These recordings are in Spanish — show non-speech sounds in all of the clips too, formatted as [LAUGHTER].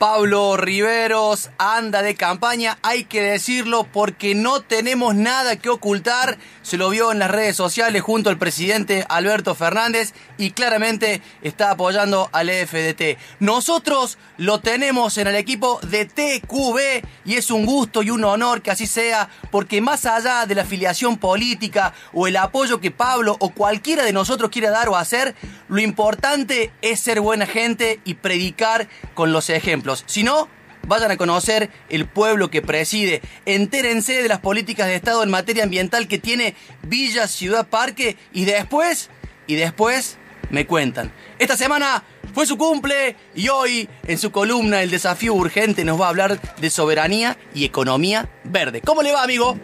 Pablo Riveros anda de campaña, hay que decirlo porque no tenemos nada que ocultar. Se lo vio en las redes sociales junto al presidente Alberto Fernández y claramente está apoyando al FDT. Nosotros lo tenemos en el equipo de TQB y es un gusto y un honor que así sea porque más allá de la afiliación política o el apoyo que Pablo o cualquiera de nosotros quiera dar o hacer, lo importante es ser buena gente y predicar con los ejemplos. Si no, vayan a conocer el pueblo que preside. Entérense de las políticas de Estado en materia ambiental que tiene Villa Ciudad Parque y después, y después me cuentan. Esta semana fue su cumple y hoy en su columna El desafío urgente nos va a hablar de soberanía y economía verde. ¿Cómo le va, amigo?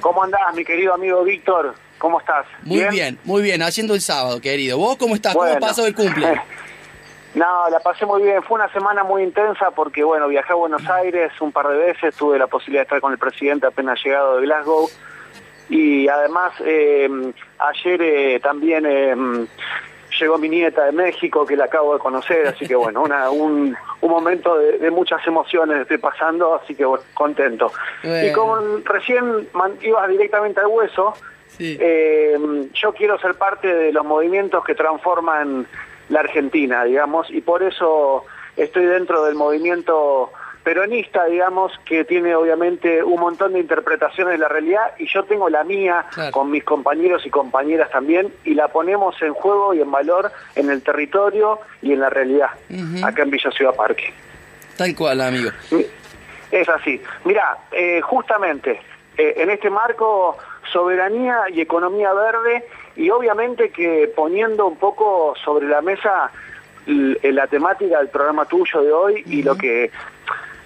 ¿Cómo andás, mi querido amigo Víctor? ¿Cómo estás? Muy bien, muy bien, haciendo el sábado, querido. ¿Vos cómo estás? ¿Cómo pasó el cumple? [LAUGHS] No, la pasé muy bien. Fue una semana muy intensa porque, bueno, viajé a Buenos Aires un par de veces, tuve la posibilidad de estar con el presidente apenas llegado de Glasgow. Y además, eh, ayer eh, también eh, llegó mi nieta de México, que la acabo de conocer, así que bueno, una, un, un momento de, muchas emociones estoy pasando, así que bueno, contento. Y como recién ibas directamente al hueso, yo quiero ser parte de los movimientos que transforman la Argentina, digamos, y por eso estoy dentro del movimiento peronista, digamos, que tiene obviamente un montón de interpretaciones de la realidad y yo tengo la mía con mis compañeros y compañeras también y la ponemos en juego y en valor en el territorio y en la realidad, acá en Villa Ciudad Parque. Tal cual, amigo. Es así. Mira, eh, justamente eh, en este marco soberanía y economía verde y obviamente que poniendo un poco sobre la mesa la temática del programa tuyo de hoy y lo que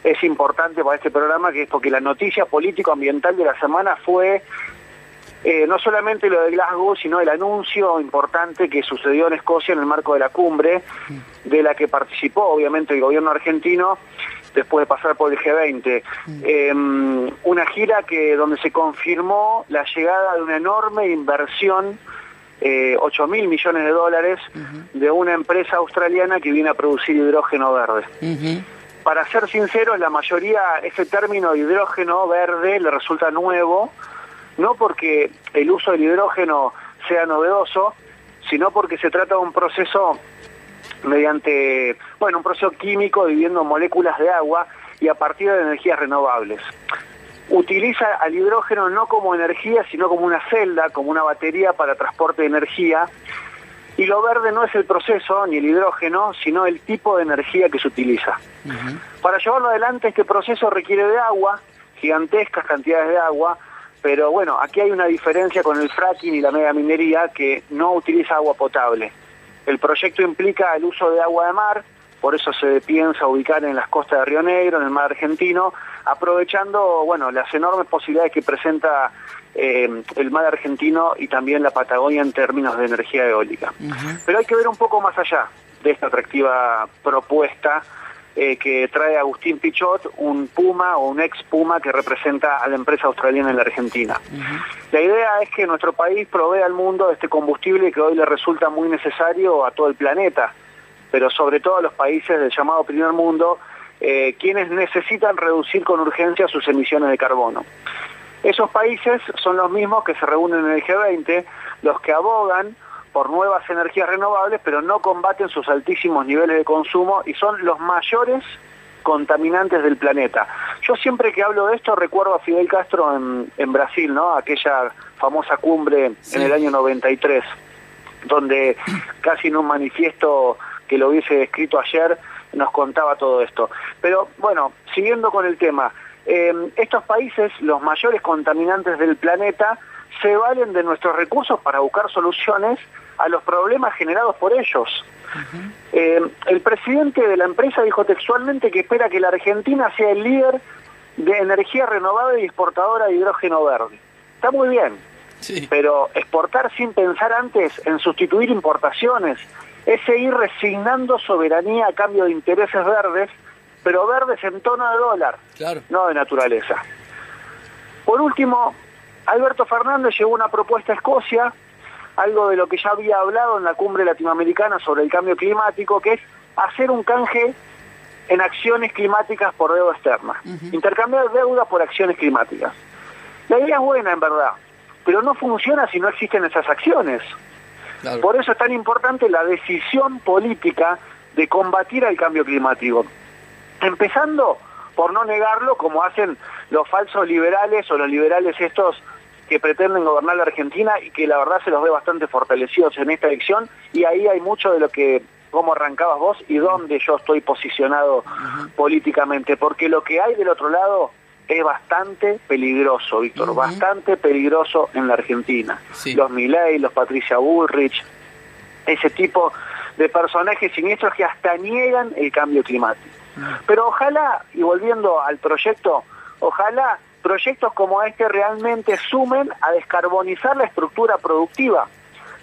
es importante para este programa, que es porque la noticia político-ambiental de la semana fue eh, no solamente lo de Glasgow, sino el anuncio importante que sucedió en Escocia en el marco de la cumbre, de la que participó obviamente el gobierno argentino después de pasar por el G20. Em, una gira que donde se confirmó la llegada de una enorme inversión, eh, 8 mil millones de dólares, de una empresa australiana que viene a producir hidrógeno verde. Para ser sinceros, la mayoría ese término hidrógeno verde le resulta nuevo, no porque el uso del hidrógeno sea novedoso, sino porque se trata de un proceso mediante, bueno, un proceso químico dividiendo moléculas de agua y a partir de energías renovables. Utiliza al hidrógeno no como energía, sino como una celda, como una batería para transporte de energía. Y lo verde no es el proceso ni el hidrógeno, sino el tipo de energía que se utiliza. Para llevarlo adelante este proceso requiere de agua, gigantescas cantidades de agua, pero bueno, aquí hay una diferencia con el fracking y la mega minería que no utiliza agua potable. El proyecto implica el uso de agua de mar, por eso se piensa ubicar en las costas de Río Negro, en el mar argentino, aprovechando bueno, las enormes posibilidades que presenta eh, el mar argentino y también la Patagonia en términos de energía eólica. Pero hay que ver un poco más allá de esta atractiva propuesta eh, que trae Agustín Pichot, un Puma o un ex Puma que representa a la empresa australiana en la Argentina. La idea es que nuestro país provea al mundo este combustible que hoy le resulta muy necesario a todo el planeta, pero sobre todo a los países del llamado primer mundo, eh, quienes necesitan reducir con urgencia sus emisiones de carbono. Esos países son los mismos que se reúnen en el G20, los que abogan por nuevas energías renovables, pero no combaten sus altísimos niveles de consumo y son los mayores contaminantes del planeta. Yo siempre que hablo de esto recuerdo a Fidel Castro en, Brasil, ¿no? Aquella famosa cumbre en el año 93, donde casi en un manifiesto que lo hubiese escrito ayer nos contaba todo esto. Pero bueno, siguiendo con el tema, eh, estos países, los mayores contaminantes del planeta, se valen de nuestros recursos para buscar soluciones a los problemas generados por ellos. Eh, el presidente de la empresa dijo textualmente que espera que la Argentina sea el líder de energía renovable y exportadora de hidrógeno verde. Está muy bien. pero exportar sin pensar antes en sustituir importaciones es seguir resignando soberanía a cambio de intereses verdes, pero verdes en tono de dólar, no de naturaleza. Por último, Alberto Fernández llevó una propuesta a Escocia, algo de lo que ya había hablado en la cumbre latinoamericana sobre el cambio climático, que es hacer un canje en acciones climáticas por deuda externa. Intercambiar deuda por acciones climáticas. La idea es buena, en verdad, pero no funciona si no existen esas acciones. Por eso es tan importante la decisión política de combatir el cambio climático. Empezando por no negarlo como hacen los falsos liberales o los liberales estos que pretenden gobernar la Argentina y que la verdad se los ve bastante fortalecidos en esta elección. Y ahí hay mucho de lo que cómo arrancabas vos y dónde yo estoy posicionado políticamente, porque lo que hay del otro lado es bastante peligroso, Víctor, bastante peligroso en la Argentina. Los Milei, los Patricia Bullrich, ese tipo de personajes siniestros que hasta niegan el cambio climático. Pero ojalá, y volviendo al proyecto, ojalá proyectos como este realmente sumen a descarbonizar la estructura productiva,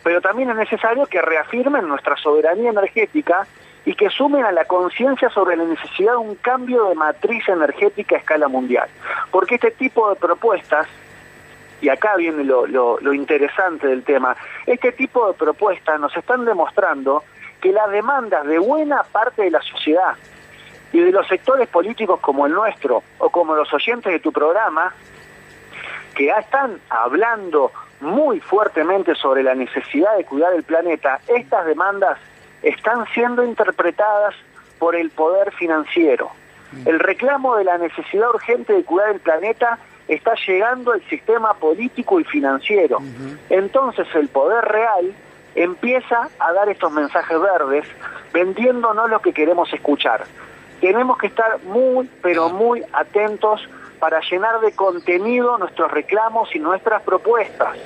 pero también es necesario que reafirmen nuestra soberanía energética y que sumen a la conciencia sobre la necesidad de un cambio de matriz energética a escala mundial. Porque este tipo de propuestas, y acá viene lo, lo interesante del tema, este tipo de propuestas nos están demostrando que las demandas de buena parte de la sociedad y de los sectores políticos como el nuestro o como los oyentes de tu programa, que ya están hablando muy fuertemente sobre la necesidad de cuidar el planeta, estas demandas están siendo interpretadas por el poder financiero. Mm. El reclamo de la necesidad urgente de cuidar el planeta está llegando al sistema político y financiero. Entonces el poder real empieza a dar estos mensajes verdes vendiéndonos lo que queremos escuchar. Tenemos que estar muy, pero muy atentos para llenar de contenido nuestros reclamos y nuestras propuestas.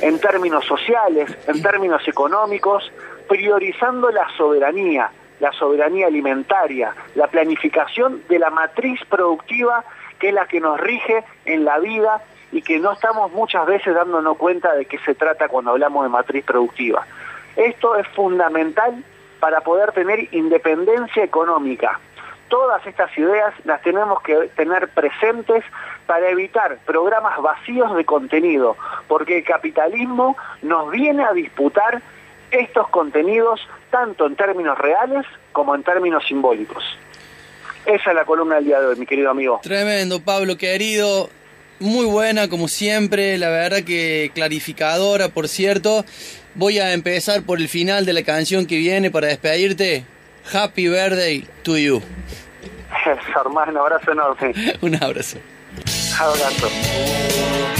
En términos sociales, en términos económicos, priorizando la soberanía, la soberanía alimentaria, la planificación de la matriz productiva que es la que nos rige en la vida y que no estamos muchas veces dándonos cuenta de qué se trata cuando hablamos de matriz productiva. Esto es fundamental para poder tener independencia económica. Todas estas ideas las tenemos que tener presentes para evitar programas vacíos de contenido, porque el capitalismo nos viene a disputar estos contenidos tanto en términos reales como en términos simbólicos. Esa es la columna del día de hoy, mi querido amigo. Tremendo, Pablo, querido. Muy buena, como siempre, la verdad que clarificadora, por cierto. Voy a empezar por el final de la canción que viene para despedirte. Happy birthday to you. [LAUGHS] Hermano, abrazo enorme. [LAUGHS] Un abrazo. Abrazo.